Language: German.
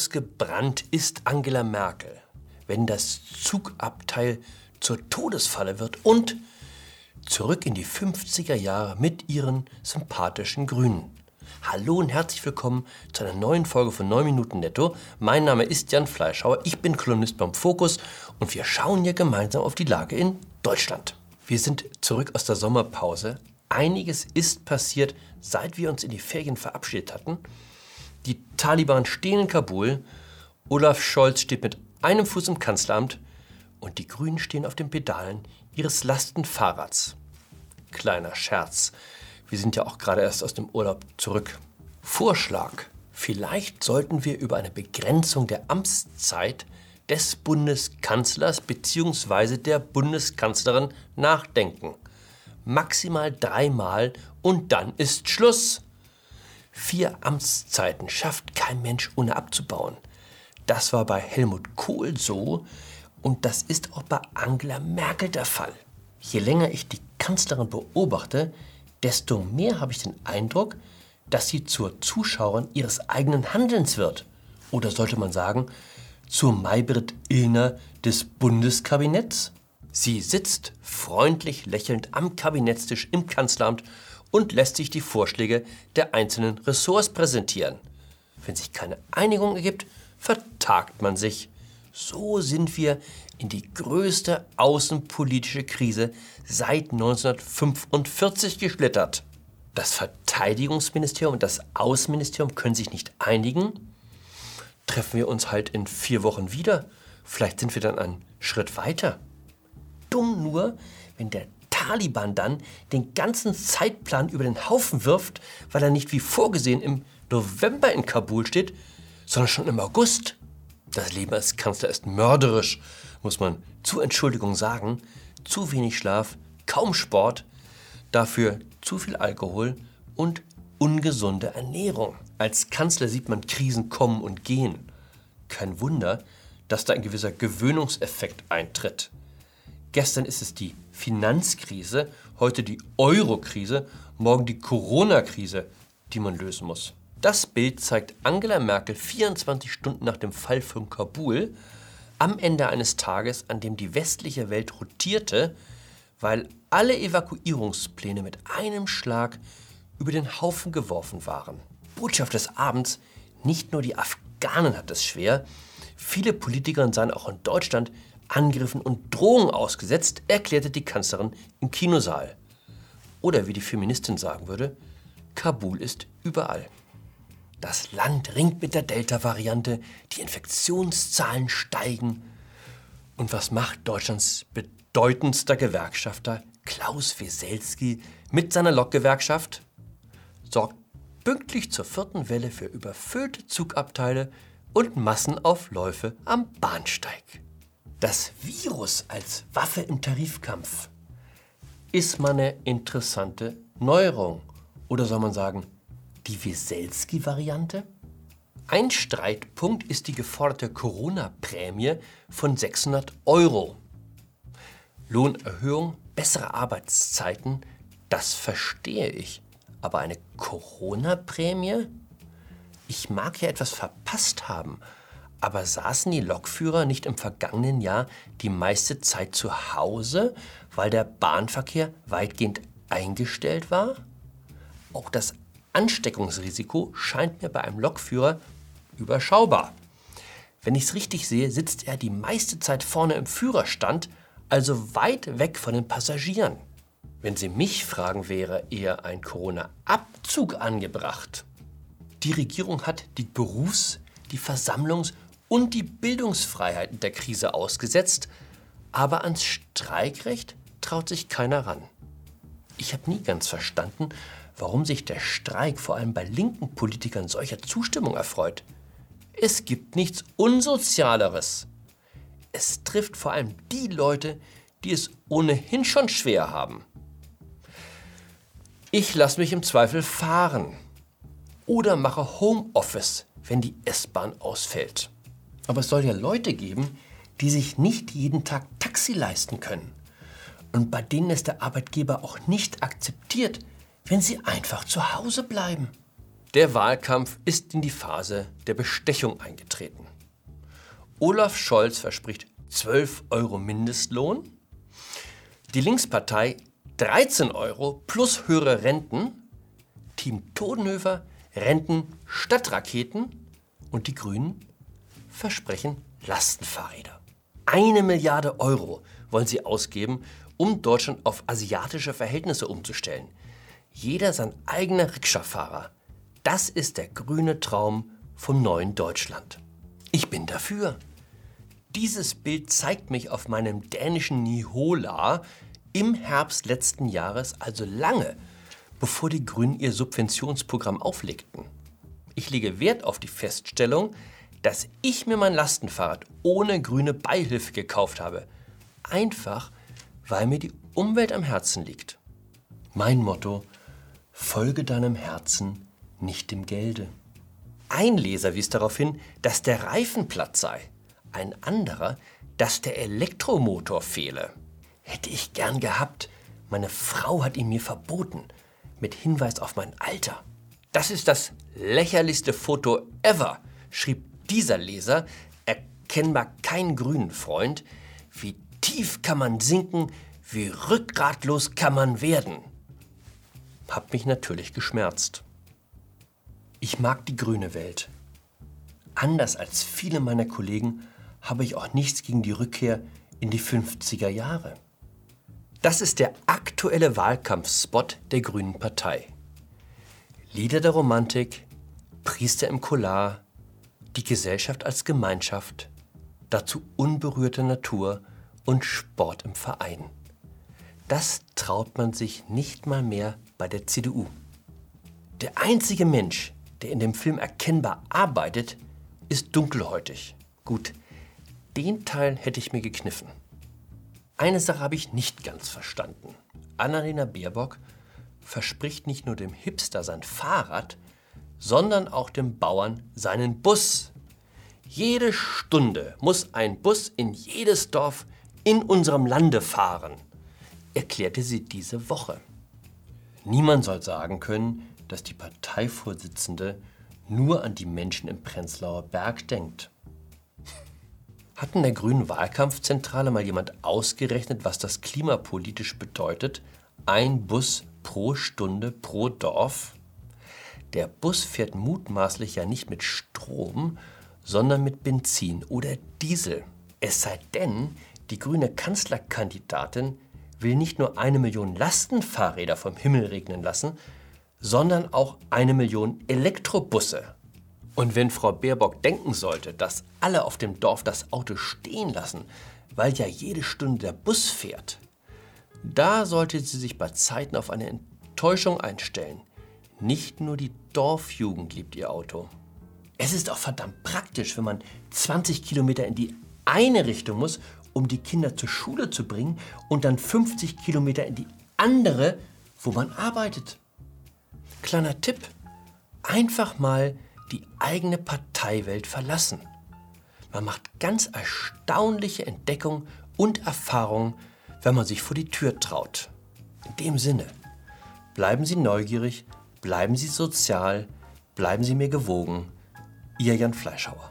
ausgebrannt ist Angela Merkel, wenn das Zugabteil zur Todesfalle wird und zurück in die 50er Jahre mit ihren sympathischen Grünen. Hallo und herzlich willkommen zu einer neuen Folge von 9 Minuten Netto. Mein Name ist Jan Fleischhauer, ich bin Kolumnist beim Fokus und wir schauen hier gemeinsam auf die Lage in Deutschland. Wir sind zurück aus der Sommerpause. Einiges ist passiert, seit wir uns in die Ferien verabschiedet hatten. Die Taliban stehen in Kabul, Olaf Scholz steht mit einem Fuß im Kanzleramt und die Grünen stehen auf den Pedalen ihres Lastenfahrrads. Kleiner Scherz. Wir sind ja auch gerade erst aus dem Urlaub zurück. Vorschlag. Vielleicht sollten wir über eine Begrenzung der Amtszeit des Bundeskanzlers bzw. der Bundeskanzlerin nachdenken. Maximal dreimal und dann ist Schluss. Vier Amtszeiten schafft kein Mensch ohne abzubauen. Das war bei Helmut Kohl so und das ist auch bei Angela Merkel der Fall. Je länger ich die Kanzlerin beobachte, desto mehr habe ich den Eindruck, dass sie zur Zuschauerin ihres eigenen Handelns wird. Oder sollte man sagen, zur Maybrit Illner des Bundeskabinetts? Sie sitzt freundlich lächelnd am Kabinettstisch im Kanzleramt und lässt sich die Vorschläge der einzelnen Ressorts präsentieren. Wenn sich keine Einigung ergibt, vertagt man sich. So sind wir in die größte außenpolitische Krise seit 1945 geschlittert. Das Verteidigungsministerium und das Außenministerium können sich nicht einigen. Treffen wir uns halt in vier Wochen wieder. Vielleicht sind wir dann einen Schritt weiter. Dumm nur, wenn der Taliban dann den ganzen Zeitplan über den Haufen wirft, weil er nicht wie vorgesehen im November in Kabul steht, sondern schon im August. Das Leben als Kanzler ist mörderisch, muss man zu Entschuldigung sagen. Zu wenig Schlaf, kaum Sport, dafür zu viel Alkohol und ungesunde Ernährung. Als Kanzler sieht man Krisen kommen und gehen. Kein Wunder, dass da ein gewisser Gewöhnungseffekt eintritt. Gestern ist es die Finanzkrise, heute die Eurokrise, morgen die Corona-Krise, die man lösen muss. Das Bild zeigt Angela Merkel 24 Stunden nach dem Fall von Kabul am Ende eines Tages, an dem die westliche Welt rotierte, weil alle Evakuierungspläne mit einem Schlag über den Haufen geworfen waren. Botschaft des Abends, nicht nur die Afghanen hat es schwer, viele Politiker seien auch in Deutschland Angriffen und Drohungen ausgesetzt, erklärte die Kanzlerin im Kinosaal. Oder wie die Feministin sagen würde, Kabul ist überall. Das Land ringt mit der Delta-Variante, die Infektionszahlen steigen. Und was macht Deutschlands bedeutendster Gewerkschafter Klaus Weselski mit seiner Lokgewerkschaft? Sorgt pünktlich zur vierten Welle für überfüllte Zugabteile und Massenaufläufe am Bahnsteig. Das Virus als Waffe im Tarifkampf ist mal eine interessante Neuerung. Oder soll man sagen, die Wieselski-Variante? Ein Streitpunkt ist die geforderte Corona-Prämie von 600 Euro. Lohnerhöhung, bessere Arbeitszeiten, das verstehe ich. Aber eine Corona-Prämie? Ich mag ja etwas verpasst haben. Aber saßen die Lokführer nicht im vergangenen Jahr die meiste Zeit zu Hause, weil der Bahnverkehr weitgehend eingestellt war? Auch das Ansteckungsrisiko scheint mir bei einem Lokführer überschaubar. Wenn ich es richtig sehe, sitzt er die meiste Zeit vorne im Führerstand, also weit weg von den Passagieren. Wenn Sie mich fragen, wäre eher ein Corona-Abzug angebracht. Die Regierung hat die Berufs-, die Versammlungs- und die Bildungsfreiheiten der Krise ausgesetzt, aber ans Streikrecht traut sich keiner ran. Ich habe nie ganz verstanden, warum sich der Streik vor allem bei linken Politikern solcher Zustimmung erfreut. Es gibt nichts Unsozialeres. Es trifft vor allem die Leute, die es ohnehin schon schwer haben. Ich lasse mich im Zweifel fahren oder mache Homeoffice, wenn die S-Bahn ausfällt. Aber es soll ja Leute geben, die sich nicht jeden Tag Taxi leisten können. Und bei denen es der Arbeitgeber auch nicht akzeptiert, wenn sie einfach zu Hause bleiben. Der Wahlkampf ist in die Phase der Bestechung eingetreten. Olaf Scholz verspricht 12 Euro Mindestlohn, die Linkspartei 13 Euro plus höhere Renten, Team Todenhöfer Renten statt Raketen und die Grünen versprechen Lastenfahrräder. Eine Milliarde Euro wollen sie ausgeben, um Deutschland auf asiatische Verhältnisse umzustellen. Jeder sein eigener Rikscha-Fahrer. Das ist der grüne Traum vom neuen Deutschland. Ich bin dafür. Dieses Bild zeigt mich auf meinem dänischen Nihola im Herbst letzten Jahres, also lange bevor die Grünen ihr Subventionsprogramm auflegten. Ich lege Wert auf die Feststellung, dass ich mir mein Lastenfahrrad ohne grüne Beihilfe gekauft habe. Einfach, weil mir die Umwelt am Herzen liegt. Mein Motto, folge deinem Herzen, nicht dem Gelde. Ein Leser wies darauf hin, dass der Reifen platt sei. Ein anderer, dass der Elektromotor fehle. Hätte ich gern gehabt. Meine Frau hat ihn mir verboten. Mit Hinweis auf mein Alter. Das ist das lächerlichste Foto ever, schrieb dieser Leser, erkennbar kein grünen Freund. Wie tief kann man sinken, wie rückgratlos kann man werden. Hab mich natürlich geschmerzt. Ich mag die grüne Welt. Anders als viele meiner Kollegen habe ich auch nichts gegen die Rückkehr in die 50er Jahre. Das ist der aktuelle Wahlkampfspot der Grünen Partei. Lieder der Romantik, Priester im Collar, die Gesellschaft als Gemeinschaft, dazu unberührte Natur und Sport im Verein. Das traut man sich nicht mal mehr bei der CDU. Der einzige Mensch, der in dem Film erkennbar arbeitet, ist dunkelhäutig. Gut, den Teil hätte ich mir gekniffen. Eine Sache habe ich nicht ganz verstanden. Annalena Baerbock verspricht nicht nur dem Hipster sein Fahrrad, sondern auch dem Bauern seinen Bus. Jede Stunde muss ein Bus in jedes Dorf in unserem Lande fahren, erklärte sie diese Woche. Niemand soll sagen können, dass die Parteivorsitzende nur an die Menschen im Prenzlauer Berg denkt. Hat in der Grünen Wahlkampfzentrale mal jemand ausgerechnet, was das klimapolitisch bedeutet? Ein Bus pro Stunde pro Dorf? Der Bus fährt mutmaßlich ja nicht mit Strom, sondern mit Benzin oder Diesel. Es sei denn, die grüne Kanzlerkandidatin will nicht nur eine Million Lastenfahrräder vom Himmel regnen lassen, sondern auch eine Million Elektrobusse. Und wenn Frau Baerbock denken sollte, dass alle auf dem Dorf das Auto stehen lassen, weil ja jede Stunde der Bus fährt, da sollte sie sich bei Zeiten auf eine Enttäuschung einstellen. Nicht nur die Dorfjugend liebt ihr Auto. Es ist auch verdammt praktisch, wenn man 20 Kilometer in die eine Richtung muss, um die Kinder zur Schule zu bringen, und dann 50 Kilometer in die andere, wo man arbeitet. Kleiner Tipp: einfach mal die eigene Parteiwelt verlassen. Man macht ganz erstaunliche Entdeckungen und Erfahrungen, wenn man sich vor die Tür traut. In dem Sinne, bleiben Sie neugierig, bleiben Sie sozial, bleiben Sie mir gewogen. Ihr Jan Fleischhauer.